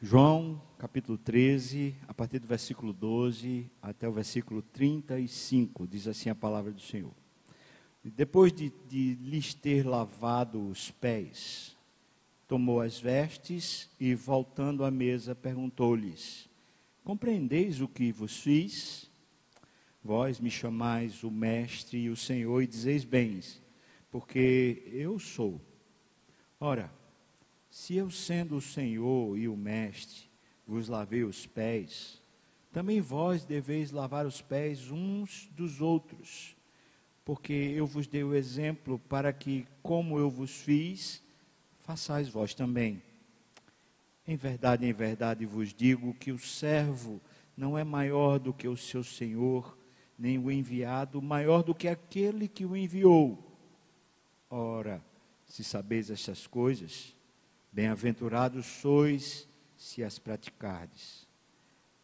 João, capítulo 13, a partir do versículo 12 até o versículo 35, diz assim a palavra do Senhor. Depois de, de lhes ter lavado os pés, tomou as vestes e, voltando à mesa, perguntou-lhes: Compreendeis o que vos fiz? Vós me chamais o Mestre e o Senhor, e dizeis bens, porque eu sou. Ora, se eu, sendo o Senhor e o Mestre, vos lavei os pés, também vós deveis lavar os pés uns dos outros, porque eu vos dei o exemplo para que, como eu vos fiz, façais vós também. Em verdade, em verdade vos digo que o servo não é maior do que o seu senhor, nem o enviado maior do que aquele que o enviou. Ora, se sabeis estas coisas, bem-aventurados sois se as praticardes.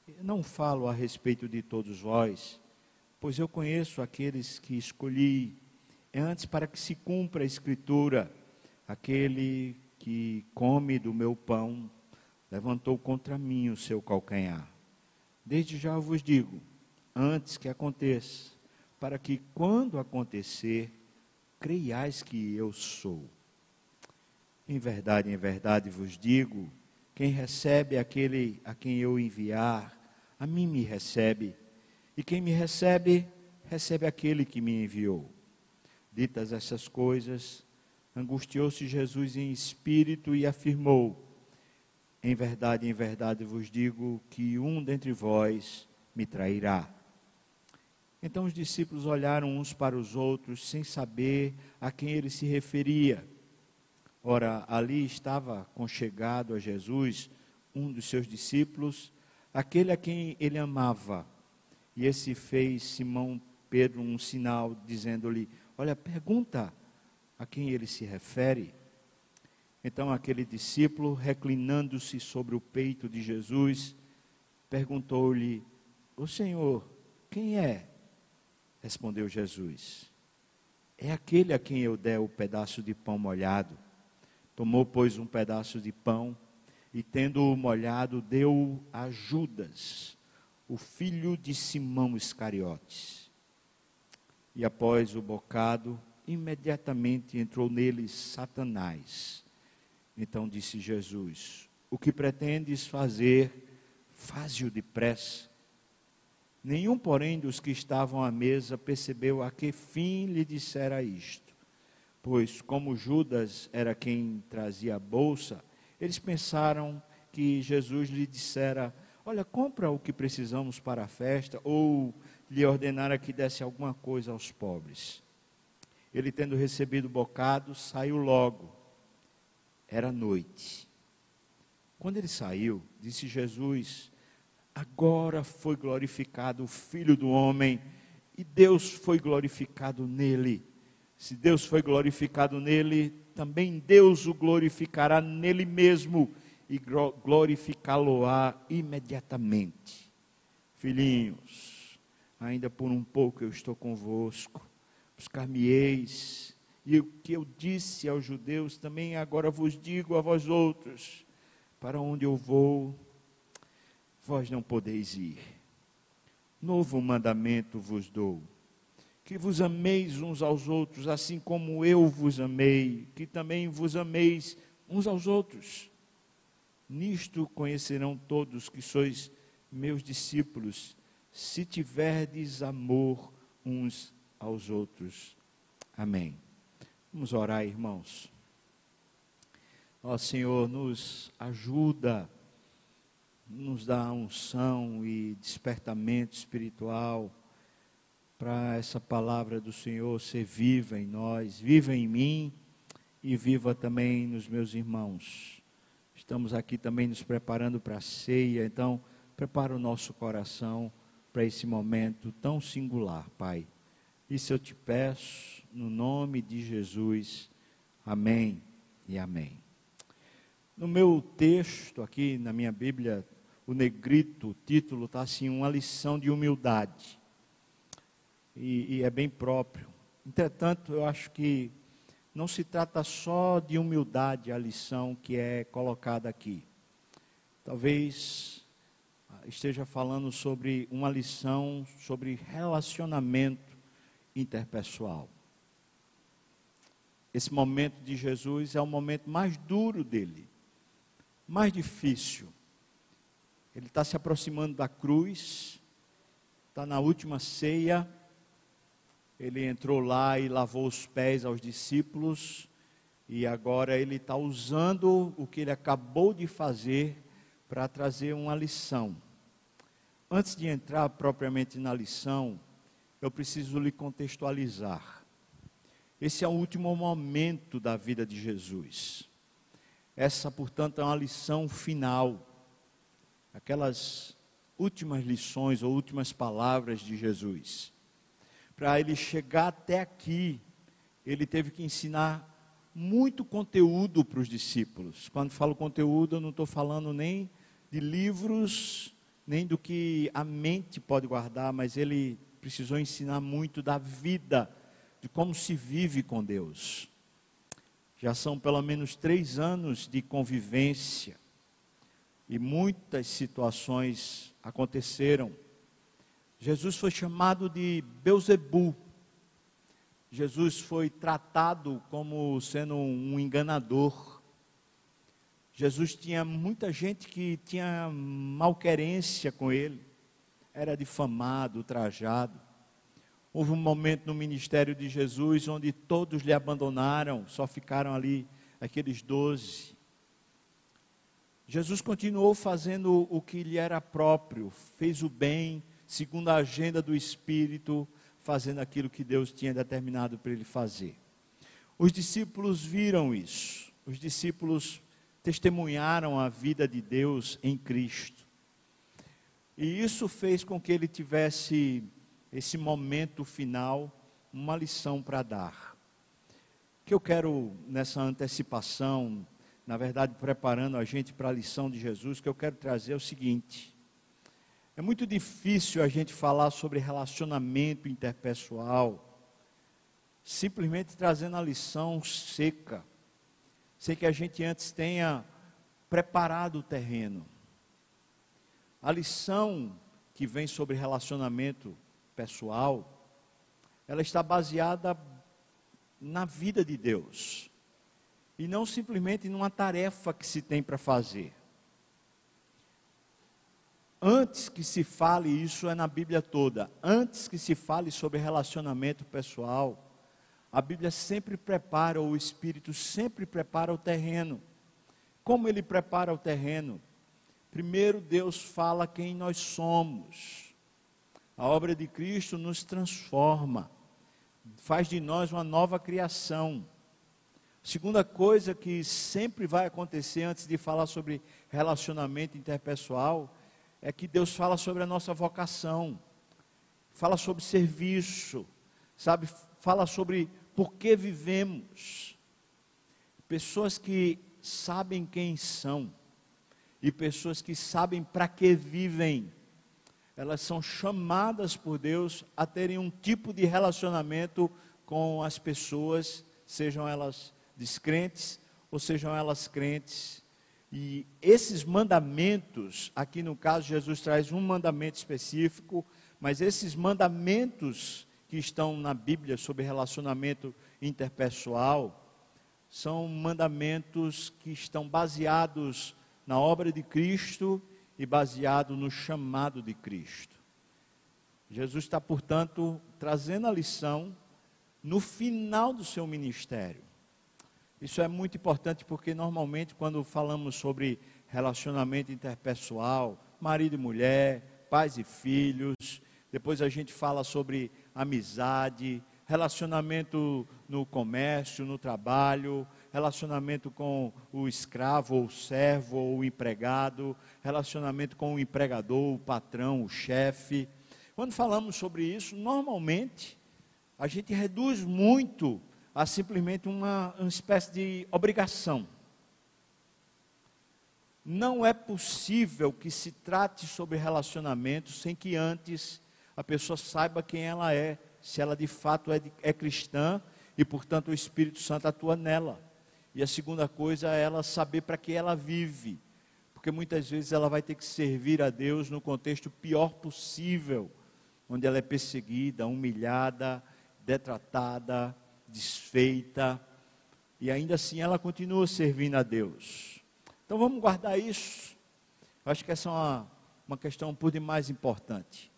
Eu não falo a respeito de todos vós, pois eu conheço aqueles que escolhi antes para que se cumpra a escritura Aquele que come do meu pão levantou contra mim o seu calcanhar. Desde já vos digo, antes que aconteça, para que quando acontecer, creiais que eu sou. Em verdade, em verdade vos digo: quem recebe aquele a quem eu enviar, a mim me recebe, e quem me recebe, recebe aquele que me enviou. Ditas essas coisas, Angustiou-se Jesus em espírito e afirmou: Em verdade, em verdade vos digo que um dentre vós me trairá. Então os discípulos olharam uns para os outros, sem saber a quem ele se referia. Ora, ali estava conchegado a Jesus um dos seus discípulos, aquele a quem ele amava. E esse fez Simão Pedro um sinal, dizendo-lhe: Olha, pergunta a quem ele se refere. Então aquele discípulo, reclinando-se sobre o peito de Jesus, perguntou-lhe: O Senhor, quem é? Respondeu Jesus: É aquele a quem eu der o pedaço de pão molhado. Tomou, pois, um pedaço de pão e, tendo-o molhado, deu a Judas, o filho de Simão Iscariotes. E após o bocado, imediatamente entrou neles Satanás. Então disse Jesus: O que pretendes fazer, faze-o depressa. Nenhum, porém, dos que estavam à mesa percebeu a que fim lhe dissera isto. Pois, como Judas era quem trazia a bolsa, eles pensaram que Jesus lhe dissera: Olha, compra o que precisamos para a festa, ou lhe ordenara que desse alguma coisa aos pobres. Ele, tendo recebido o bocado, saiu logo. Era noite. Quando ele saiu, disse Jesus: Agora foi glorificado o Filho do Homem, e Deus foi glorificado nele. Se Deus foi glorificado nele, também Deus o glorificará nele mesmo e glorificá-lo-á imediatamente. Filhinhos, ainda por um pouco eu estou convosco buscar-me-eis. E o que eu disse aos judeus, também agora vos digo a vós outros: para onde eu vou, vós não podeis ir. Novo mandamento vos dou: que vos ameis uns aos outros, assim como eu vos amei, que também vos ameis uns aos outros. Nisto conhecerão todos que sois meus discípulos, se tiverdes amor uns aos outros. Amém. Vamos orar, irmãos. Ó Senhor, nos ajuda, nos dá unção e despertamento espiritual para essa palavra do Senhor ser viva em nós, viva em mim e viva também nos meus irmãos. Estamos aqui também nos preparando para a ceia, então prepara o nosso coração para esse momento tão singular, Pai. Isso eu te peço no nome de Jesus. Amém e amém. No meu texto aqui na minha Bíblia, o negrito, o título está assim, uma lição de humildade. E, e é bem próprio. Entretanto, eu acho que não se trata só de humildade a lição que é colocada aqui. talvez esteja falando sobre uma lição sobre relacionamento interpessoal. Esse momento de Jesus é o momento mais duro dele, mais difícil. Ele está se aproximando da cruz, está na última ceia. Ele entrou lá e lavou os pés aos discípulos, e agora ele está usando o que ele acabou de fazer para trazer uma lição. Antes de entrar propriamente na lição, eu preciso lhe contextualizar. Esse é o último momento da vida de Jesus. Essa, portanto, é uma lição final. Aquelas últimas lições ou últimas palavras de Jesus. Para ele chegar até aqui, ele teve que ensinar muito conteúdo para os discípulos. Quando falo conteúdo, eu não estou falando nem de livros, nem do que a mente pode guardar, mas ele precisou ensinar muito da vida de como se vive com Deus. Já são pelo menos três anos de convivência e muitas situações aconteceram. Jesus foi chamado de Beuzebu. Jesus foi tratado como sendo um enganador. Jesus tinha muita gente que tinha malquerência com ele, era difamado, ultrajado. Houve um momento no ministério de Jesus onde todos lhe abandonaram, só ficaram ali aqueles doze. Jesus continuou fazendo o que lhe era próprio, fez o bem, segundo a agenda do Espírito, fazendo aquilo que Deus tinha determinado para ele fazer. Os discípulos viram isso, os discípulos testemunharam a vida de Deus em Cristo. E isso fez com que ele tivesse esse momento final, uma lição para dar. Que eu quero nessa antecipação, na verdade, preparando a gente para a lição de Jesus, que eu quero trazer é o seguinte: é muito difícil a gente falar sobre relacionamento interpessoal, simplesmente trazendo a lição seca. Sei que a gente antes tenha preparado o terreno. A lição que vem sobre relacionamento pessoal, ela está baseada na vida de Deus e não simplesmente numa tarefa que se tem para fazer. Antes que se fale isso é na Bíblia toda. Antes que se fale sobre relacionamento pessoal, a Bíblia sempre prepara, o Espírito sempre prepara o terreno. Como ele prepara o terreno? Primeiro Deus fala quem nós somos. A obra de Cristo nos transforma, faz de nós uma nova criação. Segunda coisa que sempre vai acontecer antes de falar sobre relacionamento interpessoal é que Deus fala sobre a nossa vocação, fala sobre serviço, sabe? Fala sobre por que vivemos. Pessoas que sabem quem são e pessoas que sabem para que vivem elas são chamadas por Deus a terem um tipo de relacionamento com as pessoas, sejam elas descrentes ou sejam elas crentes. E esses mandamentos, aqui no caso Jesus traz um mandamento específico, mas esses mandamentos que estão na Bíblia sobre relacionamento interpessoal, são mandamentos que estão baseados na obra de Cristo e baseado no chamado de Cristo. Jesus está, portanto, trazendo a lição no final do seu ministério. Isso é muito importante porque normalmente quando falamos sobre relacionamento interpessoal, marido e mulher, pais e filhos, depois a gente fala sobre amizade, relacionamento no comércio, no trabalho, relacionamento com o escravo ou servo ou empregado, relacionamento com o empregador, o patrão, o chefe. Quando falamos sobre isso, normalmente a gente reduz muito a simplesmente uma, uma espécie de obrigação. Não é possível que se trate sobre relacionamento sem que antes a pessoa saiba quem ela é, se ela de fato é, é cristã e, portanto, o Espírito Santo atua nela. E a segunda coisa é ela saber para que ela vive. porque muitas vezes ela vai ter que servir a Deus no contexto pior possível, onde ela é perseguida, humilhada, detratada, desfeita, e ainda assim ela continua servindo a Deus. Então vamos guardar isso. Eu acho que essa é uma, uma questão por demais importante.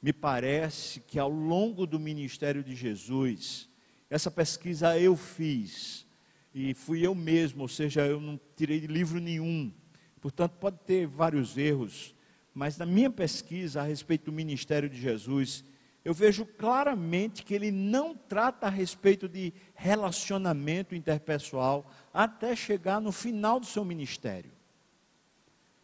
Me parece que ao longo do ministério de Jesus, essa pesquisa eu fiz, e fui eu mesmo, ou seja, eu não tirei de livro nenhum, portanto pode ter vários erros, mas na minha pesquisa a respeito do ministério de Jesus, eu vejo claramente que ele não trata a respeito de relacionamento interpessoal até chegar no final do seu ministério.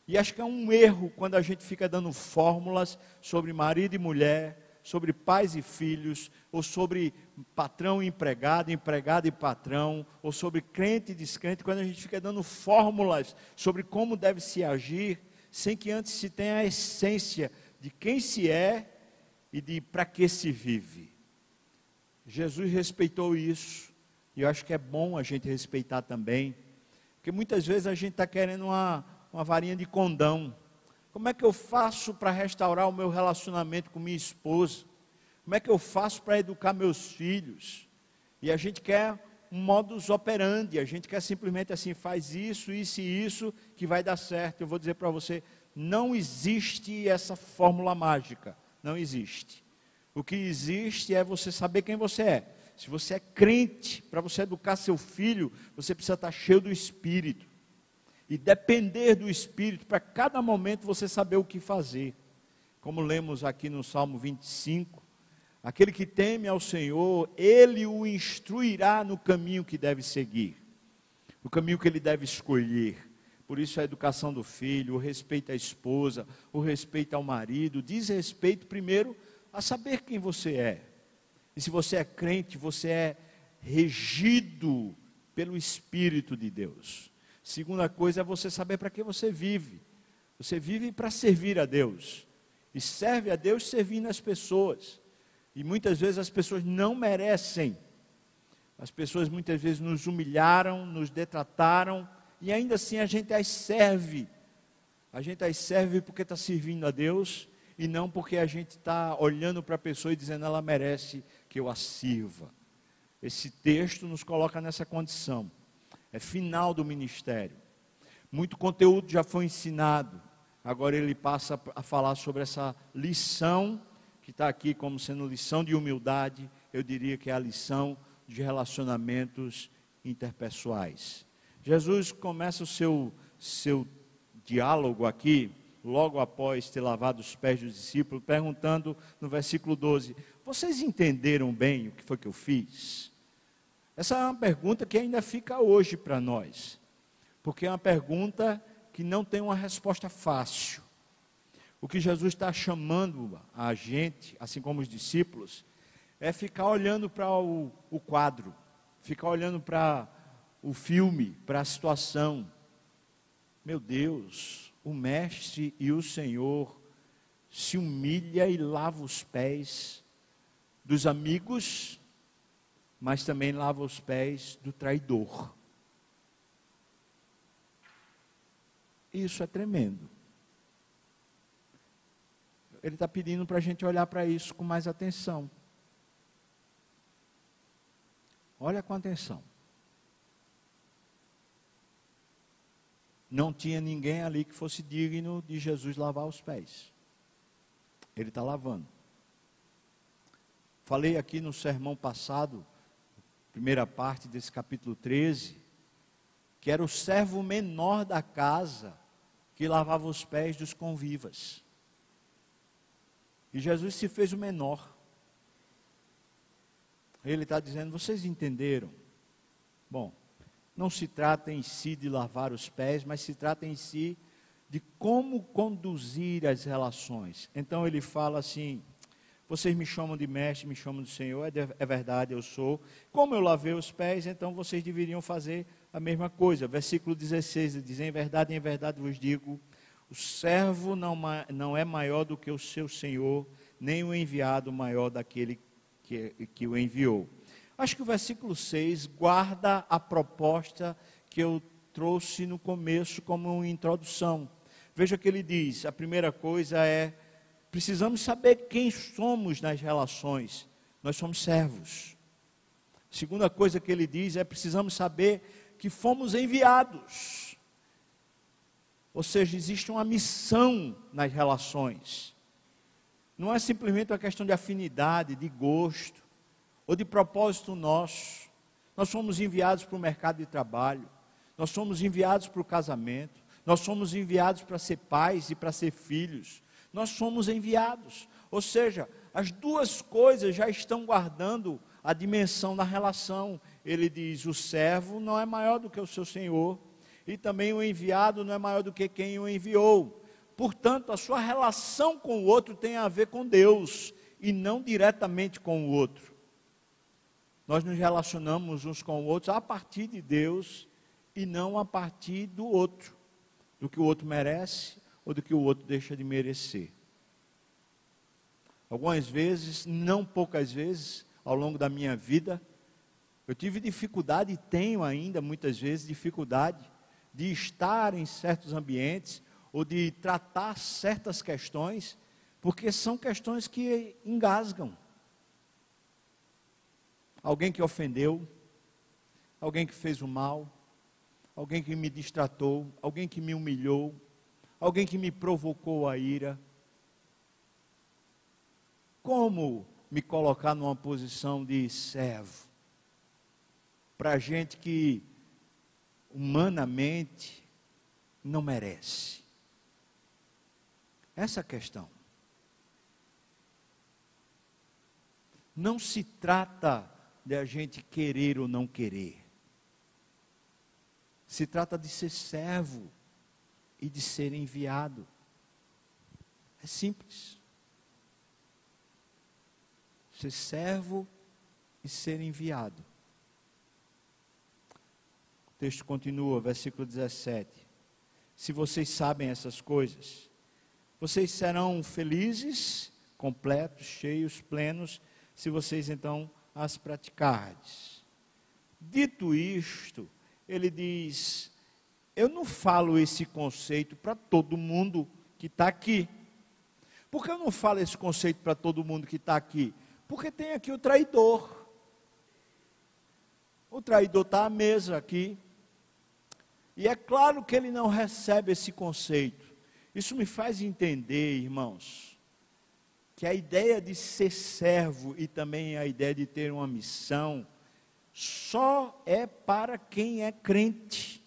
E acho que é um erro quando a gente fica dando fórmulas sobre marido e mulher, sobre pais e filhos, ou sobre patrão e empregado, empregado e patrão, ou sobre crente e descrente, quando a gente fica dando fórmulas sobre como deve se agir, sem que antes se tenha a essência de quem se é e de para que se vive. Jesus respeitou isso, e eu acho que é bom a gente respeitar também, porque muitas vezes a gente está querendo uma, uma varinha de condão. Como é que eu faço para restaurar o meu relacionamento com minha esposa? Como é que eu faço para educar meus filhos? E a gente quer um modus operandi, a gente quer simplesmente assim, faz isso, isso e isso, que vai dar certo. Eu vou dizer para você, não existe essa fórmula mágica. Não existe. O que existe é você saber quem você é. Se você é crente, para você educar seu filho, você precisa estar cheio do Espírito. E depender do Espírito para cada momento você saber o que fazer. Como lemos aqui no Salmo 25, aquele que teme ao Senhor, ele o instruirá no caminho que deve seguir, no caminho que ele deve escolher. Por isso a educação do filho, o respeito à esposa, o respeito ao marido, diz respeito primeiro a saber quem você é. E se você é crente, você é regido pelo Espírito de Deus. Segunda coisa é você saber para que você vive. Você vive para servir a Deus. E serve a Deus servindo as pessoas. E muitas vezes as pessoas não merecem. As pessoas muitas vezes nos humilharam, nos detrataram, e ainda assim a gente as serve. A gente as serve porque está servindo a Deus e não porque a gente está olhando para a pessoa e dizendo ela merece que eu a sirva. Esse texto nos coloca nessa condição. É final do ministério. Muito conteúdo já foi ensinado. Agora ele passa a falar sobre essa lição que está aqui como sendo lição de humildade. Eu diria que é a lição de relacionamentos interpessoais. Jesus começa o seu, seu diálogo aqui, logo após ter lavado os pés dos discípulos, perguntando no versículo 12: Vocês entenderam bem o que foi que eu fiz? Essa é uma pergunta que ainda fica hoje para nós, porque é uma pergunta que não tem uma resposta fácil. O que Jesus está chamando a gente, assim como os discípulos, é ficar olhando para o, o quadro, ficar olhando para o filme, para a situação. Meu Deus, o mestre e o Senhor se humilha e lava os pés dos amigos, mas também lava os pés do traidor. Isso é tremendo. Ele está pedindo para a gente olhar para isso com mais atenção. Olha com atenção. Não tinha ninguém ali que fosse digno de Jesus lavar os pés. Ele está lavando. Falei aqui no sermão passado, primeira parte desse capítulo 13, que era o servo menor da casa que lavava os pés dos convivas. E Jesus se fez o menor. Ele está dizendo: vocês entenderam? Bom, não se trata em si de lavar os pés, mas se trata em si de como conduzir as relações. Então ele fala assim: vocês me chamam de mestre, me chamam de Senhor, é, é verdade, eu sou. Como eu lavei os pés, então vocês deveriam fazer a mesma coisa. Versículo 16 ele diz: Em verdade, em verdade vos digo: o servo não, não é maior do que o seu senhor, nem o enviado maior daquele que, que o enviou. Acho que o versículo 6 guarda a proposta que eu trouxe no começo como uma introdução. Veja que ele diz: a primeira coisa é precisamos saber quem somos nas relações. Nós somos servos. A segunda coisa que ele diz é precisamos saber que fomos enviados. Ou seja, existe uma missão nas relações. Não é simplesmente uma questão de afinidade, de gosto ou de propósito nosso. Nós somos enviados para o mercado de trabalho, nós somos enviados para o casamento, nós somos enviados para ser pais e para ser filhos. Nós somos enviados. Ou seja, as duas coisas já estão guardando a dimensão da relação. Ele diz: o servo não é maior do que o seu senhor, e também o enviado não é maior do que quem o enviou. Portanto, a sua relação com o outro tem a ver com Deus e não diretamente com o outro. Nós nos relacionamos uns com os outros a partir de Deus e não a partir do outro, do que o outro merece ou do que o outro deixa de merecer. Algumas vezes, não poucas vezes, ao longo da minha vida, eu tive dificuldade e tenho ainda muitas vezes dificuldade de estar em certos ambientes ou de tratar certas questões, porque são questões que engasgam. Alguém que ofendeu, alguém que fez o mal, alguém que me distratou, alguém que me humilhou, alguém que me provocou a ira. Como me colocar numa posição de servo? Para gente que humanamente não merece. Essa é questão. Não se trata de a gente querer ou não querer. Se trata de ser servo e de ser enviado. É simples. Ser servo e ser enviado. O texto continua, versículo 17. Se vocês sabem essas coisas, vocês serão felizes, completos, cheios, plenos, se vocês então as praticardes. Dito isto, ele diz: Eu não falo esse conceito para todo mundo que está aqui. Por que eu não falo esse conceito para todo mundo que está aqui? Porque tem aqui o traidor. O traidor está à mesa aqui. E é claro que ele não recebe esse conceito. Isso me faz entender, irmãos, que a ideia de ser servo e também a ideia de ter uma missão só é para quem é crente.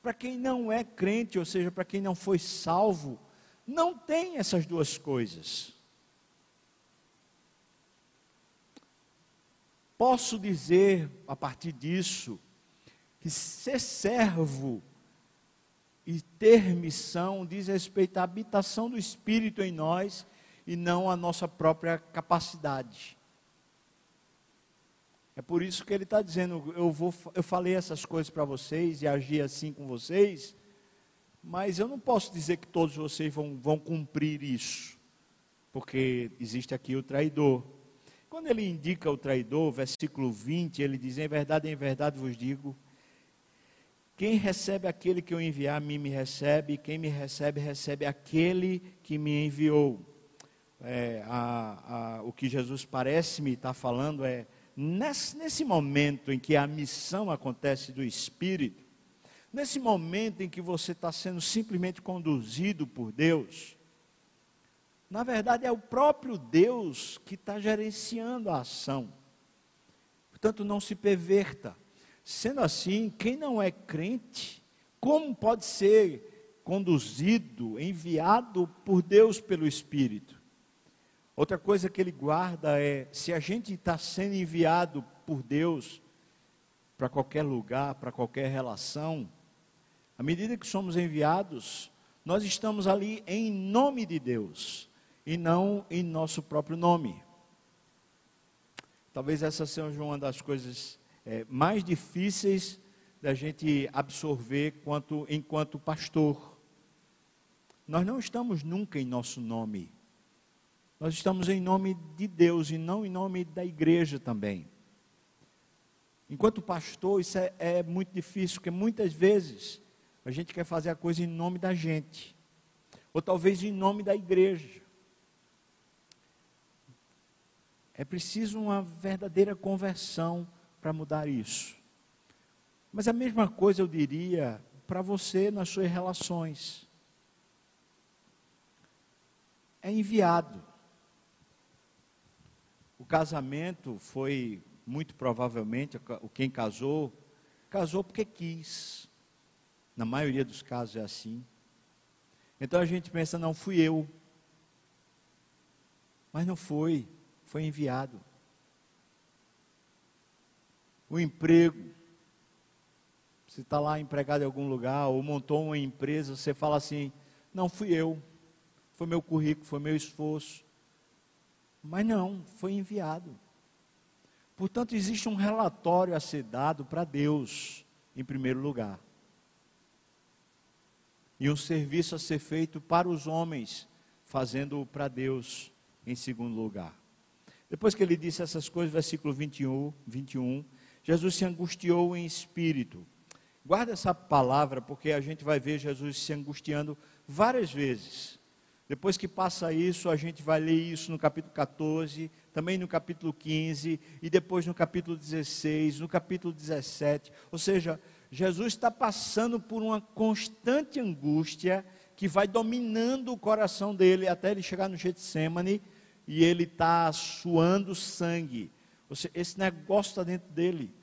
Para quem não é crente, ou seja, para quem não foi salvo, não tem essas duas coisas. Posso dizer, a partir disso, que ser servo e ter missão diz respeito à habitação do Espírito em nós e não à nossa própria capacidade. É por isso que ele está dizendo: eu, vou, eu falei essas coisas para vocês e agi assim com vocês, mas eu não posso dizer que todos vocês vão, vão cumprir isso, porque existe aqui o traidor. Quando ele indica o traidor, versículo 20, ele diz: Em verdade, em verdade vos digo quem recebe aquele que eu enviar, a mim me recebe, quem me recebe, recebe aquele que me enviou. É, a, a, o que Jesus parece me estar falando é, nesse, nesse momento em que a missão acontece do Espírito, nesse momento em que você está sendo simplesmente conduzido por Deus, na verdade é o próprio Deus que está gerenciando a ação. Portanto, não se perverta. Sendo assim, quem não é crente, como pode ser conduzido, enviado por Deus pelo Espírito? Outra coisa que ele guarda é: se a gente está sendo enviado por Deus para qualquer lugar, para qualquer relação, à medida que somos enviados, nós estamos ali em nome de Deus e não em nosso próprio nome. Talvez essa seja uma das coisas é, mais difíceis da gente absorver quanto, enquanto pastor. Nós não estamos nunca em nosso nome. Nós estamos em nome de Deus e não em nome da igreja também. Enquanto pastor, isso é, é muito difícil, porque muitas vezes a gente quer fazer a coisa em nome da gente, ou talvez em nome da igreja. É preciso uma verdadeira conversão para mudar isso. Mas a mesma coisa eu diria para você nas suas relações. É enviado. O casamento foi, muito provavelmente, quem casou, casou porque quis. Na maioria dos casos é assim. Então a gente pensa, não fui eu. Mas não foi, foi enviado. O emprego, você está lá empregado em algum lugar, ou montou uma empresa, você fala assim: não fui eu, foi meu currículo, foi meu esforço. Mas não, foi enviado. Portanto, existe um relatório a ser dado para Deus, em primeiro lugar. E um serviço a ser feito para os homens, fazendo-o para Deus, em segundo lugar. Depois que ele disse essas coisas, versículo 21, 21, Jesus se angustiou em espírito Guarda essa palavra, porque a gente vai ver Jesus se angustiando várias vezes. Depois que passa isso, a gente vai ler isso no capítulo 14, também no capítulo 15, e depois no capítulo 16, no capítulo 17. Ou seja, Jesus está passando por uma constante angústia que vai dominando o coração dele até ele chegar no Getsemane e ele está suando sangue. Seja, esse negócio está dentro dele.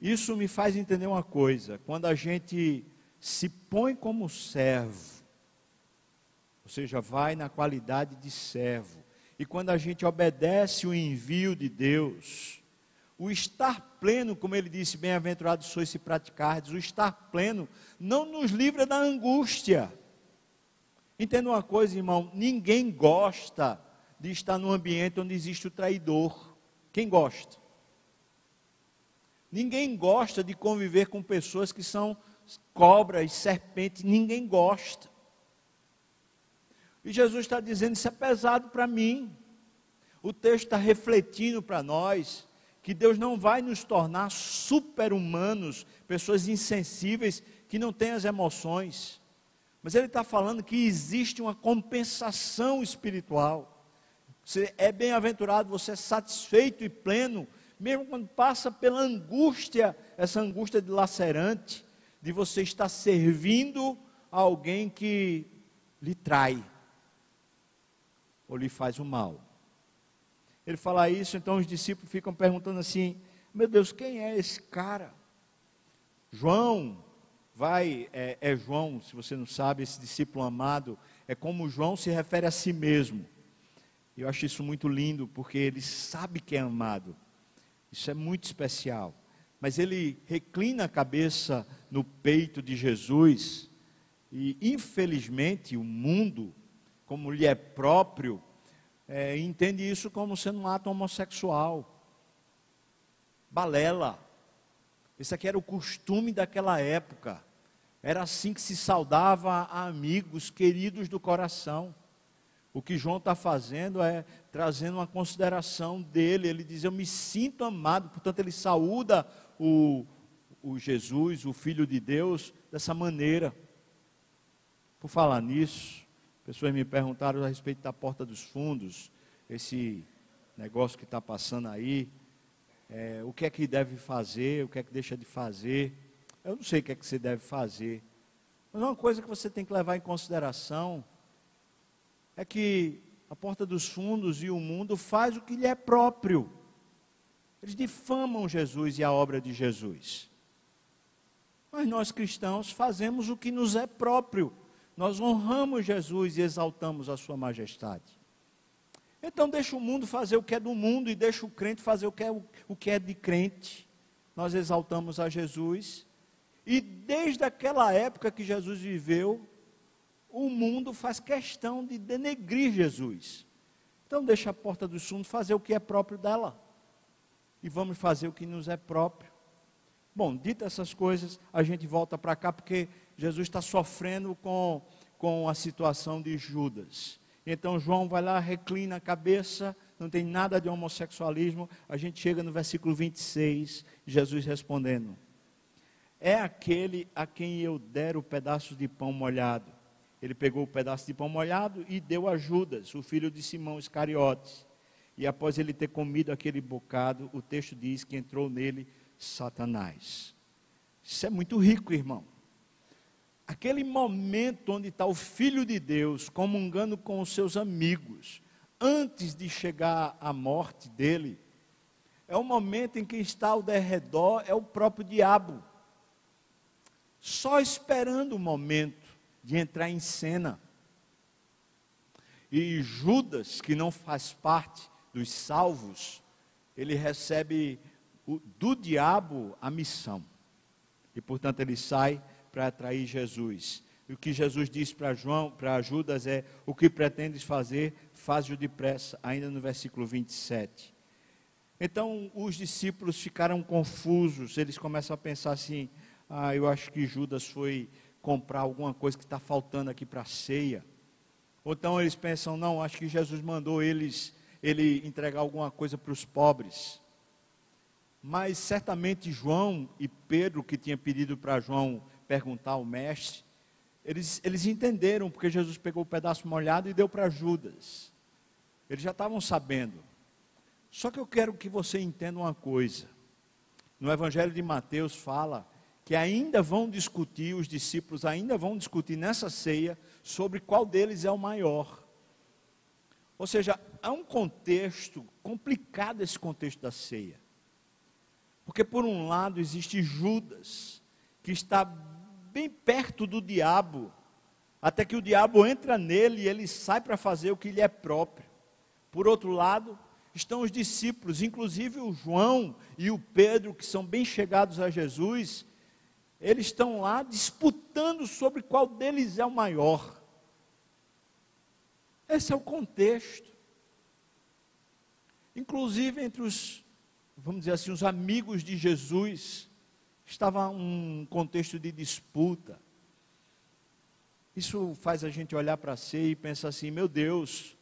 Isso me faz entender uma coisa: quando a gente se põe como servo, ou seja, vai na qualidade de servo, e quando a gente obedece o envio de Deus, o estar pleno, como ele disse, bem-aventurados sois se praticardes, o estar pleno não nos livra da angústia. Entenda uma coisa, irmão, ninguém gosta de estar num ambiente onde existe o traidor. Quem gosta? Ninguém gosta de conviver com pessoas que são cobras, serpentes, ninguém gosta. E Jesus está dizendo: Isso é pesado para mim. O texto está refletindo para nós que Deus não vai nos tornar super-humanos, pessoas insensíveis que não têm as emoções. Mas Ele está falando que existe uma compensação espiritual. Você é bem-aventurado, você é satisfeito e pleno mesmo quando passa pela angústia, essa angústia dilacerante, de você estar servindo a alguém que lhe trai ou lhe faz o mal. Ele fala isso, então os discípulos ficam perguntando assim: Meu Deus, quem é esse cara? João, vai, é, é João, se você não sabe, esse discípulo amado, é como João se refere a si mesmo. Eu acho isso muito lindo, porque ele sabe que é amado. Isso é muito especial. Mas ele reclina a cabeça no peito de Jesus e, infelizmente, o mundo, como lhe é próprio, é, entende isso como sendo um ato homossexual. Balela. Esse aqui era o costume daquela época. Era assim que se saudava a amigos queridos do coração. O que João está fazendo é trazendo uma consideração dele. Ele diz: Eu me sinto amado. Portanto, ele saúda o, o Jesus, o Filho de Deus, dessa maneira. Por falar nisso, pessoas me perguntaram a respeito da porta dos fundos, esse negócio que está passando aí. É, o que é que deve fazer, o que é que deixa de fazer. Eu não sei o que é que você deve fazer. Mas uma coisa que você tem que levar em consideração é que a porta dos fundos e o mundo faz o que lhe é próprio. Eles difamam Jesus e a obra de Jesus. Mas nós cristãos fazemos o que nos é próprio. Nós honramos Jesus e exaltamos a sua majestade. Então deixa o mundo fazer o que é do mundo e deixa o crente fazer o que é, o que é de crente. Nós exaltamos a Jesus. E desde aquela época que Jesus viveu, o mundo faz questão de denegrir Jesus. Então deixa a porta dos fundos fazer o que é próprio dela. E vamos fazer o que nos é próprio. Bom, dito essas coisas, a gente volta para cá porque Jesus está sofrendo com, com a situação de Judas. Então João vai lá, reclina a cabeça não tem nada de homossexualismo. A gente chega no versículo 26, Jesus respondendo: É aquele a quem eu der o pedaço de pão molhado. Ele pegou o pedaço de pão molhado e deu a Judas, o filho de Simão Iscariotes. E após ele ter comido aquele bocado, o texto diz que entrou nele Satanás. Isso é muito rico, irmão. Aquele momento onde está o Filho de Deus comungando com os seus amigos, antes de chegar à morte dele, é o momento em que está ao derredor, é o próprio diabo, só esperando o momento de entrar em cena. E Judas, que não faz parte dos salvos, ele recebe do diabo a missão. E portanto ele sai para atrair Jesus. E o que Jesus diz para João, para Judas é: o que pretendes fazer, faz-o depressa, ainda no versículo 27. Então os discípulos ficaram confusos, eles começam a pensar assim: ah, eu acho que Judas foi comprar alguma coisa que está faltando aqui para a ceia. Ou então eles pensam: não, acho que Jesus mandou eles ele entregar alguma coisa para os pobres. Mas certamente João e Pedro, que tinha pedido para João perguntar ao mestre, eles, eles entenderam, porque Jesus pegou o pedaço molhado e deu para Judas. Eles já estavam sabendo. Só que eu quero que você entenda uma coisa. No Evangelho de Mateus fala que ainda vão discutir, os discípulos ainda vão discutir nessa ceia sobre qual deles é o maior. Ou seja, há um contexto complicado esse contexto da ceia. Porque por um lado existe Judas, que está bem perto do diabo, até que o diabo entra nele e ele sai para fazer o que lhe é próprio. Por outro lado, estão os discípulos, inclusive o João e o Pedro, que são bem chegados a Jesus, eles estão lá disputando sobre qual deles é o maior. Esse é o contexto. Inclusive entre os, vamos dizer assim, os amigos de Jesus, estava um contexto de disputa. Isso faz a gente olhar para si e pensar assim: meu Deus,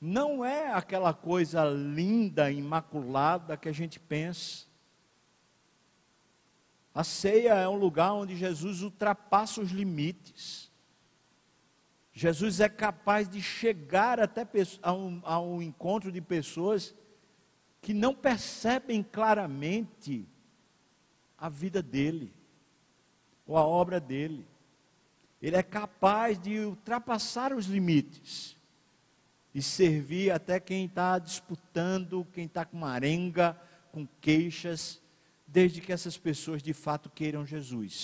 não é aquela coisa linda, imaculada que a gente pensa. A ceia é um lugar onde Jesus ultrapassa os limites. Jesus é capaz de chegar até ao, ao encontro de pessoas que não percebem claramente a vida dele, ou a obra dele. Ele é capaz de ultrapassar os limites e servir até quem está disputando, quem está com arenga, com queixas, desde que essas pessoas de fato queiram Jesus.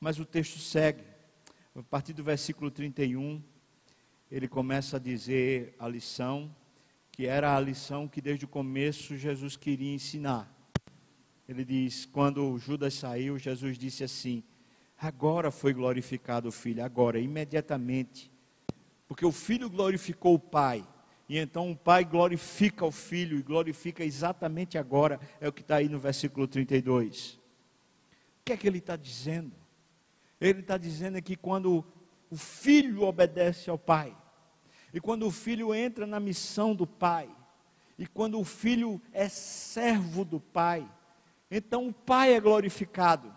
Mas o texto segue, a partir do versículo 31, ele começa a dizer a lição, que era a lição que desde o começo Jesus queria ensinar. Ele diz: quando Judas saiu, Jesus disse assim: Agora foi glorificado o filho, agora, imediatamente. Porque o filho glorificou o pai. E então o pai glorifica o filho e glorifica exatamente agora. É o que está aí no versículo 32. O que é que ele está dizendo? Ele está dizendo que quando o filho obedece ao pai, e quando o filho entra na missão do pai, e quando o filho é servo do pai, então o Pai é glorificado.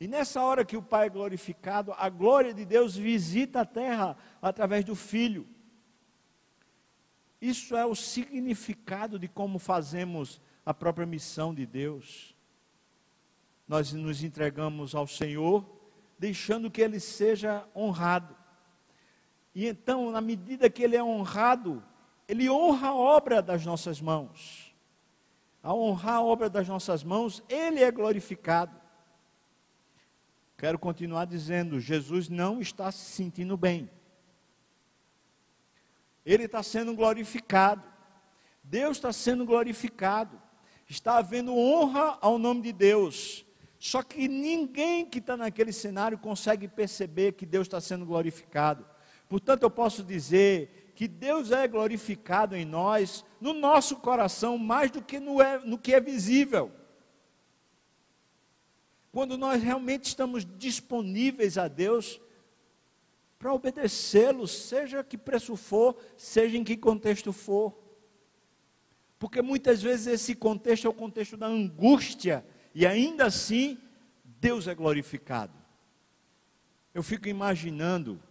E nessa hora que o Pai é glorificado, a glória de Deus visita a terra através do Filho. Isso é o significado de como fazemos a própria missão de Deus. Nós nos entregamos ao Senhor, deixando que Ele seja honrado. E então, na medida que Ele é honrado, Ele honra a obra das nossas mãos a honrar a obra das nossas mãos, Ele é glorificado. Quero continuar dizendo: Jesus não está se sentindo bem. Ele está sendo glorificado. Deus está sendo glorificado. Está havendo honra ao nome de Deus. Só que ninguém que está naquele cenário consegue perceber que Deus está sendo glorificado. Portanto, eu posso dizer que Deus é glorificado em nós, no nosso coração, mais do que no, é, no que é visível. Quando nós realmente estamos disponíveis a Deus, para obedecê-lo, seja que preço for, seja em que contexto for. Porque muitas vezes esse contexto é o contexto da angústia, e ainda assim, Deus é glorificado. Eu fico imaginando,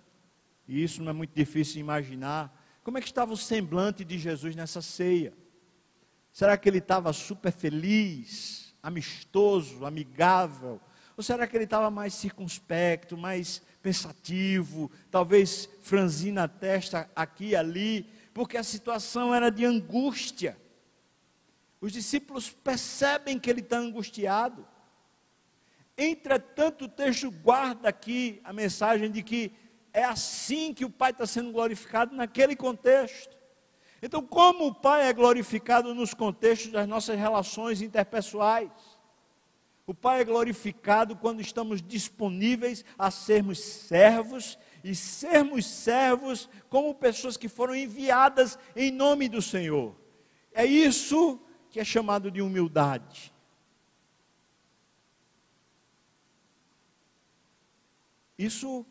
e isso não é muito difícil imaginar, como é que estava o semblante de Jesus nessa ceia? Será que ele estava super feliz, amistoso, amigável? Ou será que ele estava mais circunspecto, mais pensativo, talvez franzindo a testa aqui e ali, porque a situação era de angústia? Os discípulos percebem que ele está angustiado. Entretanto, o texto guarda aqui a mensagem de que é assim que o Pai está sendo glorificado naquele contexto. Então, como o Pai é glorificado nos contextos das nossas relações interpessoais? O Pai é glorificado quando estamos disponíveis a sermos servos e sermos servos como pessoas que foram enviadas em nome do Senhor. É isso que é chamado de humildade. Isso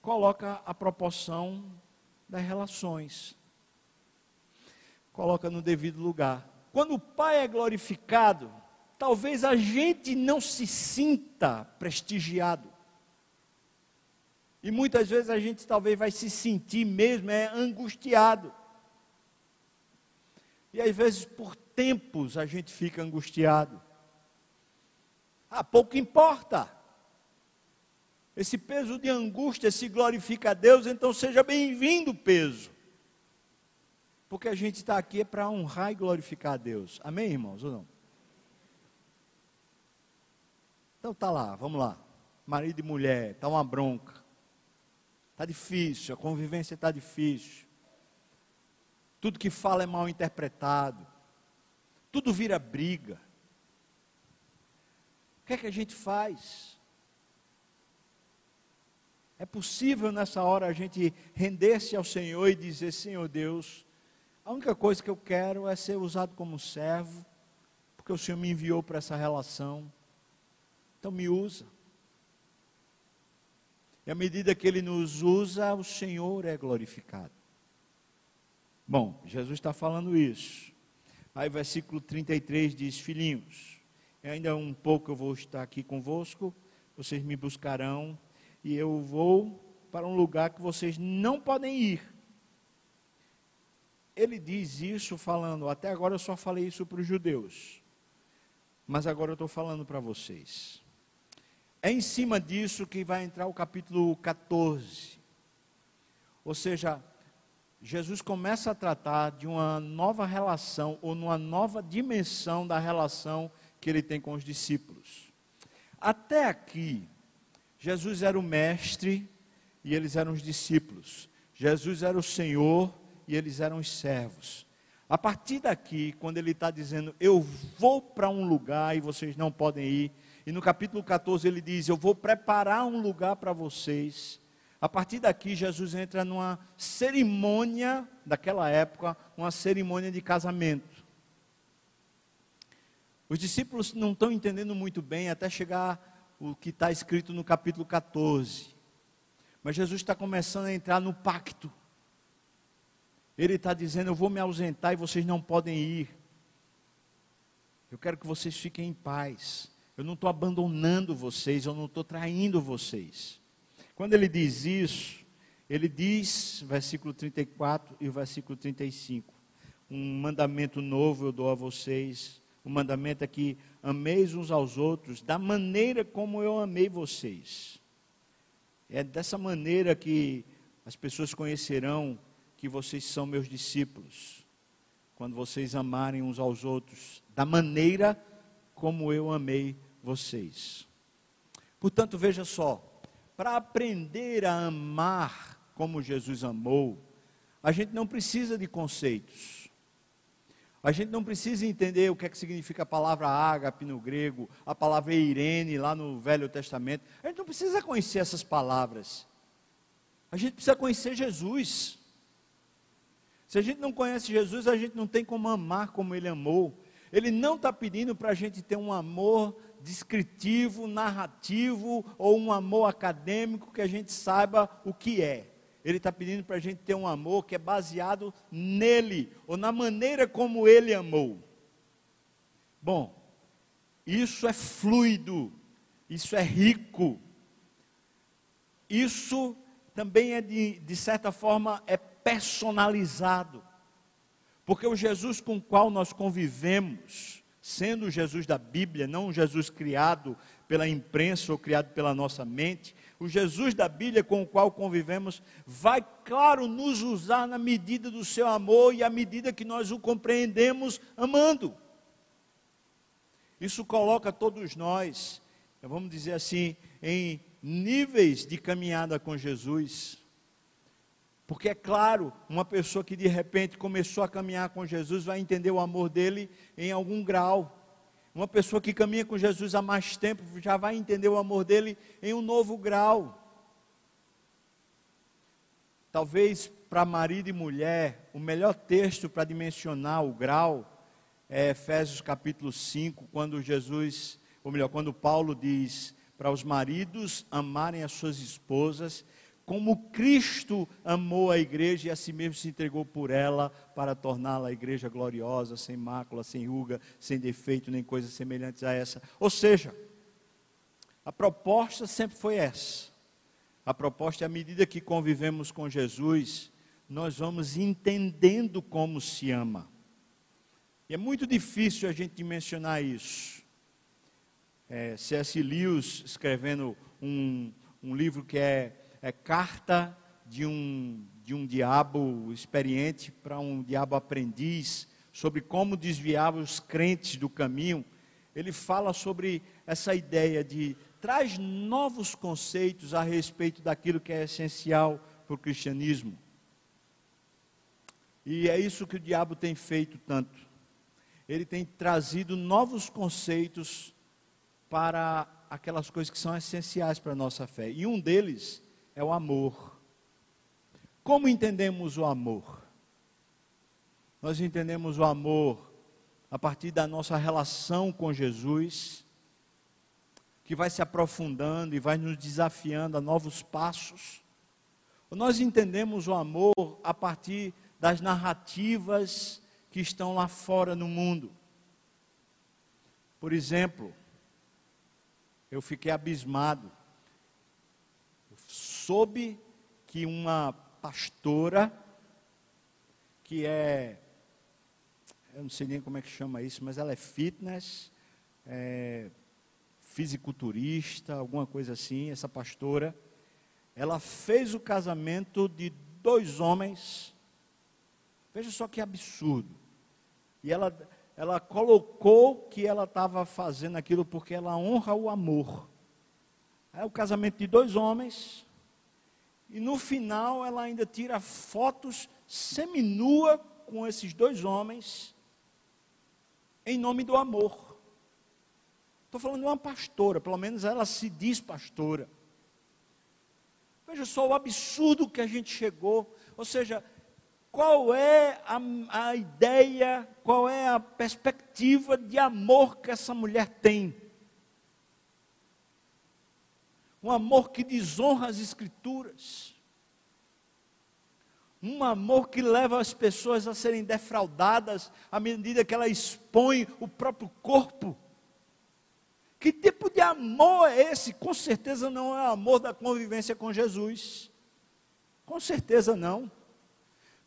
coloca a proporção das relações coloca no devido lugar. Quando o Pai é glorificado, talvez a gente não se sinta prestigiado. E muitas vezes a gente talvez vai se sentir mesmo é angustiado. E às vezes por tempos a gente fica angustiado. Ah, pouco importa. Esse peso de angústia se glorifica a Deus, então seja bem-vindo peso. Porque a gente está aqui é para honrar e glorificar a Deus. Amém, irmãos, ou não? Então tá lá, vamos lá. Marido e mulher, tá uma bronca. Tá difícil, a convivência está difícil. Tudo que fala é mal interpretado. Tudo vira briga. O que é que a gente faz? É possível nessa hora a gente render-se ao Senhor e dizer: Senhor Deus, a única coisa que eu quero é ser usado como servo, porque o Senhor me enviou para essa relação. Então me usa. E à medida que Ele nos usa, o Senhor é glorificado. Bom, Jesus está falando isso. Aí versículo 33 diz: Filhinhos, ainda um pouco eu vou estar aqui convosco, vocês me buscarão, e eu vou para um lugar que vocês não podem ir ele diz isso falando, até agora eu só falei isso para os judeus, mas agora eu estou falando para vocês. É em cima disso que vai entrar o capítulo 14. Ou seja, Jesus começa a tratar de uma nova relação, ou numa nova dimensão da relação que ele tem com os discípulos. Até aqui, Jesus era o mestre e eles eram os discípulos. Jesus era o Senhor e eles eram os servos. A partir daqui, quando ele está dizendo, eu vou para um lugar e vocês não podem ir, e no capítulo 14 ele diz, eu vou preparar um lugar para vocês. A partir daqui, Jesus entra numa cerimônia daquela época, uma cerimônia de casamento. Os discípulos não estão entendendo muito bem até chegar o que está escrito no capítulo 14. Mas Jesus está começando a entrar no pacto. Ele está dizendo: Eu vou me ausentar e vocês não podem ir. Eu quero que vocês fiquem em paz. Eu não estou abandonando vocês, eu não estou traindo vocês. Quando ele diz isso, ele diz, versículo 34 e o versículo 35, um mandamento novo eu dou a vocês. O mandamento é que ameis uns aos outros da maneira como eu amei vocês. É dessa maneira que as pessoas conhecerão que vocês são meus discípulos, quando vocês amarem uns aos outros, da maneira como eu amei vocês. Portanto, veja só, para aprender a amar como Jesus amou, a gente não precisa de conceitos. A gente não precisa entender o que é que significa a palavra ágape no grego, a palavra eirene lá no Velho Testamento. A gente não precisa conhecer essas palavras. A gente precisa conhecer Jesus. Se a gente não conhece Jesus, a gente não tem como amar como Ele amou. Ele não está pedindo para a gente ter um amor descritivo, narrativo ou um amor acadêmico que a gente saiba o que é. Ele está pedindo para a gente ter um amor que é baseado nele, ou na maneira como ele amou. Bom, isso é fluido, isso é rico, isso também é de, de certa forma é personalizado. Porque o Jesus com o qual nós convivemos, sendo o Jesus da Bíblia, não um Jesus criado pela imprensa ou criado pela nossa mente, o Jesus da Bíblia com o qual convivemos vai, claro, nos usar na medida do seu amor e à medida que nós o compreendemos amando. Isso coloca todos nós, vamos dizer assim, em níveis de caminhada com Jesus. Porque é claro, uma pessoa que de repente começou a caminhar com Jesus vai entender o amor dele em algum grau. Uma pessoa que caminha com Jesus há mais tempo já vai entender o amor dele em um novo grau. Talvez para marido e mulher, o melhor texto para dimensionar o grau é Efésios capítulo 5, quando Jesus, ou melhor, quando Paulo diz para os maridos amarem as suas esposas como Cristo amou a igreja e a si mesmo se entregou por ela para torná-la a igreja gloriosa, sem mácula, sem ruga, sem defeito, nem coisas semelhantes a essa. Ou seja, a proposta sempre foi essa. A proposta é à medida que convivemos com Jesus, nós vamos entendendo como se ama. E é muito difícil a gente mencionar isso. É, C.S. Lewis escrevendo um, um livro que é é, carta de um, de um diabo experiente para um diabo aprendiz, sobre como desviava os crentes do caminho. Ele fala sobre essa ideia de traz novos conceitos a respeito daquilo que é essencial para o cristianismo. E é isso que o diabo tem feito tanto. Ele tem trazido novos conceitos para aquelas coisas que são essenciais para a nossa fé. E um deles é o amor. Como entendemos o amor? Nós entendemos o amor a partir da nossa relação com Jesus, que vai se aprofundando e vai nos desafiando a novos passos. Ou nós entendemos o amor a partir das narrativas que estão lá fora no mundo. Por exemplo, eu fiquei abismado soube que uma pastora, que é, eu não sei nem como é que chama isso, mas ela é fitness, é, fisiculturista, alguma coisa assim, essa pastora, ela fez o casamento de dois homens, veja só que absurdo, e ela, ela colocou que ela estava fazendo aquilo porque ela honra o amor. É o casamento de dois homens, e no final ela ainda tira fotos seminua com esses dois homens, em nome do amor. Estou falando de uma pastora, pelo menos ela se diz pastora. Veja só o absurdo que a gente chegou. Ou seja, qual é a, a ideia, qual é a perspectiva de amor que essa mulher tem? Um amor que desonra as Escrituras, um amor que leva as pessoas a serem defraudadas à medida que ela expõe o próprio corpo. Que tipo de amor é esse? Com certeza não é o amor da convivência com Jesus. Com certeza não.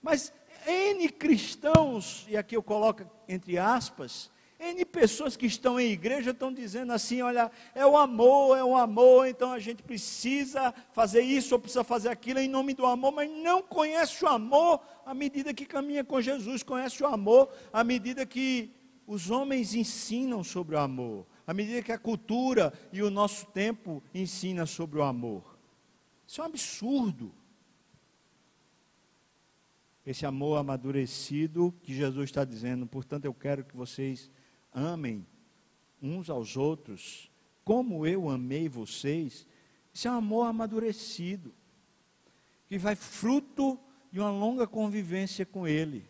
Mas N cristãos, e aqui eu coloco entre aspas, N pessoas que estão em igreja estão dizendo assim: olha, é o amor, é o amor, então a gente precisa fazer isso ou precisa fazer aquilo em nome do amor, mas não conhece o amor à medida que caminha com Jesus, conhece o amor à medida que os homens ensinam sobre o amor, à medida que a cultura e o nosso tempo ensina sobre o amor. Isso é um absurdo. Esse amor amadurecido que Jesus está dizendo, portanto, eu quero que vocês amem uns aos outros, como eu amei vocês, isso é um amor amadurecido, que vai fruto de uma longa convivência com Ele,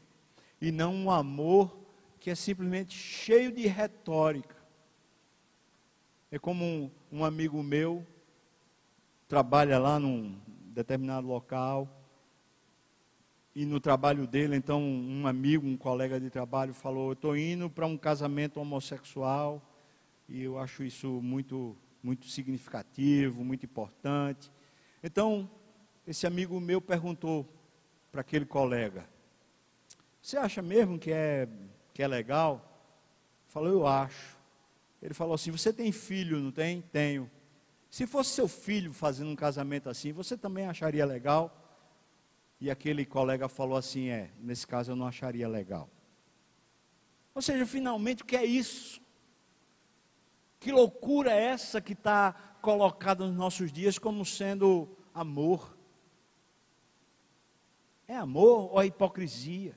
e não um amor que é simplesmente cheio de retórica. É como um, um amigo meu trabalha lá num determinado local e no trabalho dele, então, um amigo, um colega de trabalho falou: Eu estou indo para um casamento homossexual e eu acho isso muito, muito significativo, muito importante. Então, esse amigo meu perguntou para aquele colega: Você acha mesmo que é, que é legal? Falou: Eu acho. Ele falou assim: Você tem filho, não tem? Tenho. Se fosse seu filho fazendo um casamento assim, você também acharia legal? E aquele colega falou assim: é, nesse caso eu não acharia legal. Ou seja, finalmente o que é isso? Que loucura é essa que está colocada nos nossos dias como sendo amor? É amor ou é hipocrisia?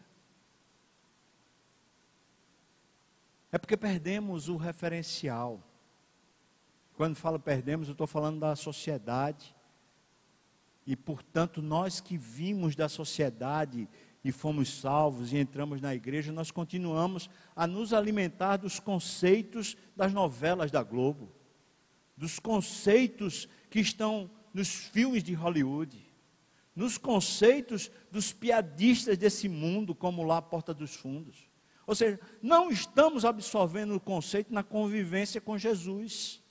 É porque perdemos o referencial. Quando falo perdemos, eu estou falando da sociedade, e, portanto, nós que vimos da sociedade e fomos salvos e entramos na igreja, nós continuamos a nos alimentar dos conceitos das novelas da Globo, dos conceitos que estão nos filmes de Hollywood, nos conceitos dos piadistas desse mundo, como lá a Porta dos Fundos. Ou seja, não estamos absorvendo o conceito na convivência com Jesus.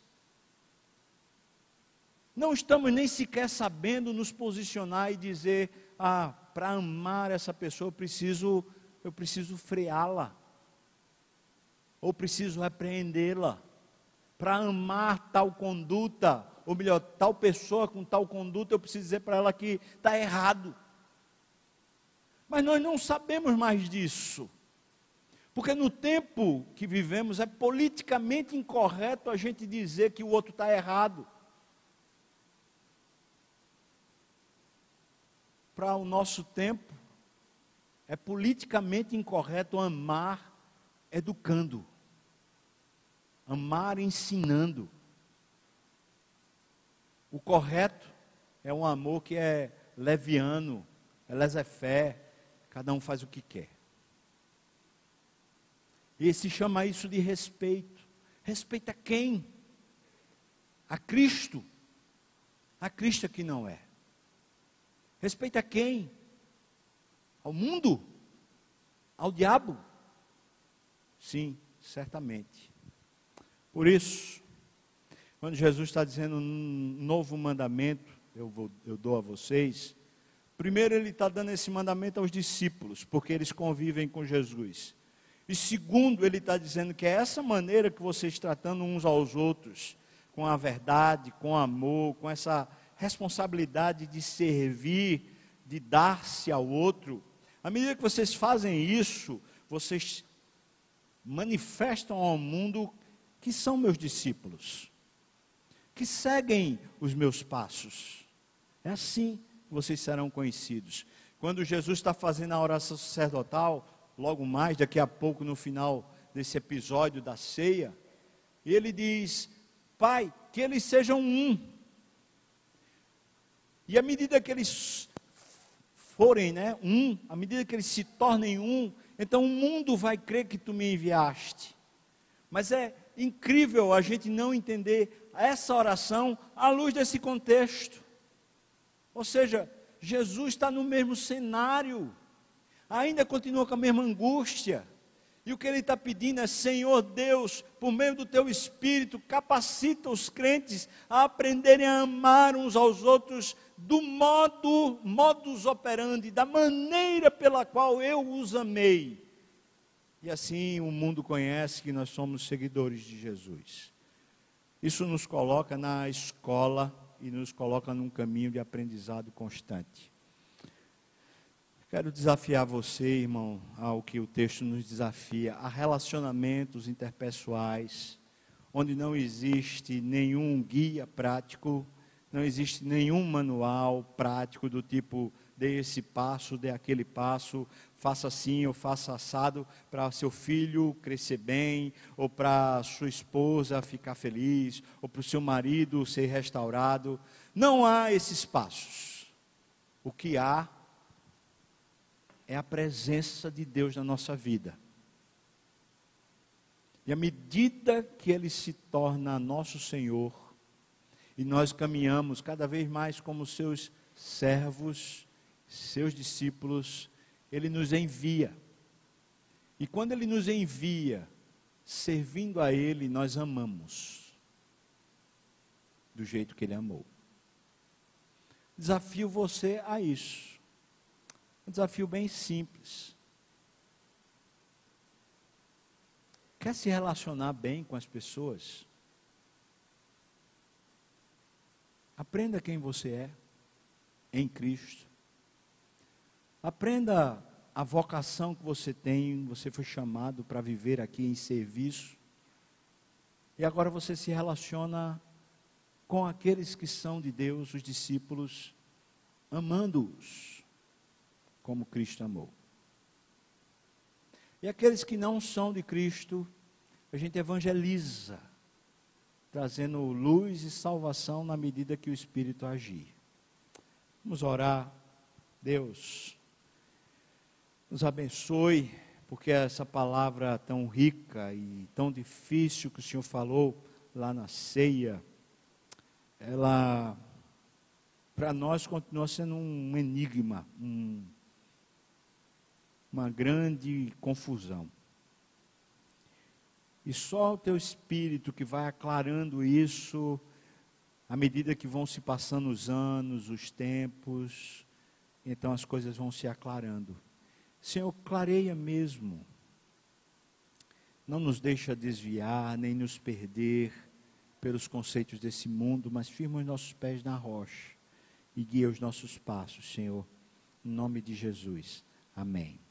Não estamos nem sequer sabendo nos posicionar e dizer: ah, para amar essa pessoa eu preciso, eu preciso freá-la, ou preciso repreendê-la. Para amar tal conduta, ou melhor, tal pessoa com tal conduta, eu preciso dizer para ela que está errado. Mas nós não sabemos mais disso. Porque no tempo que vivemos é politicamente incorreto a gente dizer que o outro está errado. Para o nosso tempo, é politicamente incorreto amar educando, amar ensinando. O correto é um amor que é leviano, é laissez cada um faz o que quer. E se chama isso de respeito. Respeita quem? A Cristo. A Cristo é que não é. Respeita quem? Ao mundo? Ao diabo? Sim, certamente. Por isso, quando Jesus está dizendo um novo mandamento, eu, vou, eu dou a vocês, primeiro ele está dando esse mandamento aos discípulos, porque eles convivem com Jesus. E segundo, ele está dizendo que é essa maneira que vocês tratando uns aos outros, com a verdade, com amor, com essa responsabilidade de servir, de dar-se ao outro, à medida que vocês fazem isso, vocês manifestam ao mundo que são meus discípulos, que seguem os meus passos. É assim que vocês serão conhecidos. Quando Jesus está fazendo a oração sacerdotal, logo mais, daqui a pouco, no final desse episódio da ceia, ele diz: Pai, que eles sejam um e à medida que eles forem né, um, à medida que eles se tornem um, então o mundo vai crer que tu me enviaste. Mas é incrível a gente não entender essa oração à luz desse contexto. Ou seja, Jesus está no mesmo cenário, ainda continua com a mesma angústia. E o que ele está pedindo é: Senhor Deus, por meio do teu Espírito, capacita os crentes a aprenderem a amar uns aos outros do modo, modus operandi, da maneira pela qual eu os amei. E assim o mundo conhece que nós somos seguidores de Jesus. Isso nos coloca na escola e nos coloca num caminho de aprendizado constante. Quero desafiar você, irmão, ao que o texto nos desafia, a relacionamentos interpessoais, onde não existe nenhum guia prático, não existe nenhum manual prático do tipo dê esse passo, dê aquele passo, faça assim ou faça assado para seu filho crescer bem, ou para sua esposa ficar feliz, ou para o seu marido ser restaurado. Não há esses passos. O que há é a presença de Deus na nossa vida. E à medida que ele se torna nosso Senhor, e nós caminhamos cada vez mais como seus servos, seus discípulos, ele nos envia. E quando ele nos envia, servindo a ele, nós amamos do jeito que ele amou. Desafio você a isso. Um desafio bem simples. Quer se relacionar bem com as pessoas? Aprenda quem você é em Cristo. Aprenda a vocação que você tem, você foi chamado para viver aqui em serviço. E agora você se relaciona com aqueles que são de Deus, os discípulos, amando-os como Cristo amou. E aqueles que não são de Cristo, a gente evangeliza, trazendo luz e salvação na medida que o Espírito agir. Vamos orar. Deus, nos abençoe, porque essa palavra tão rica e tão difícil que o Senhor falou lá na ceia, ela para nós continua sendo um enigma, um, uma grande confusão. E só o teu espírito que vai aclarando isso à medida que vão se passando os anos, os tempos, então as coisas vão se aclarando. Senhor, clareia mesmo. Não nos deixa desviar, nem nos perder pelos conceitos desse mundo, mas firma os nossos pés na rocha e guia os nossos passos, Senhor. Em nome de Jesus. Amém.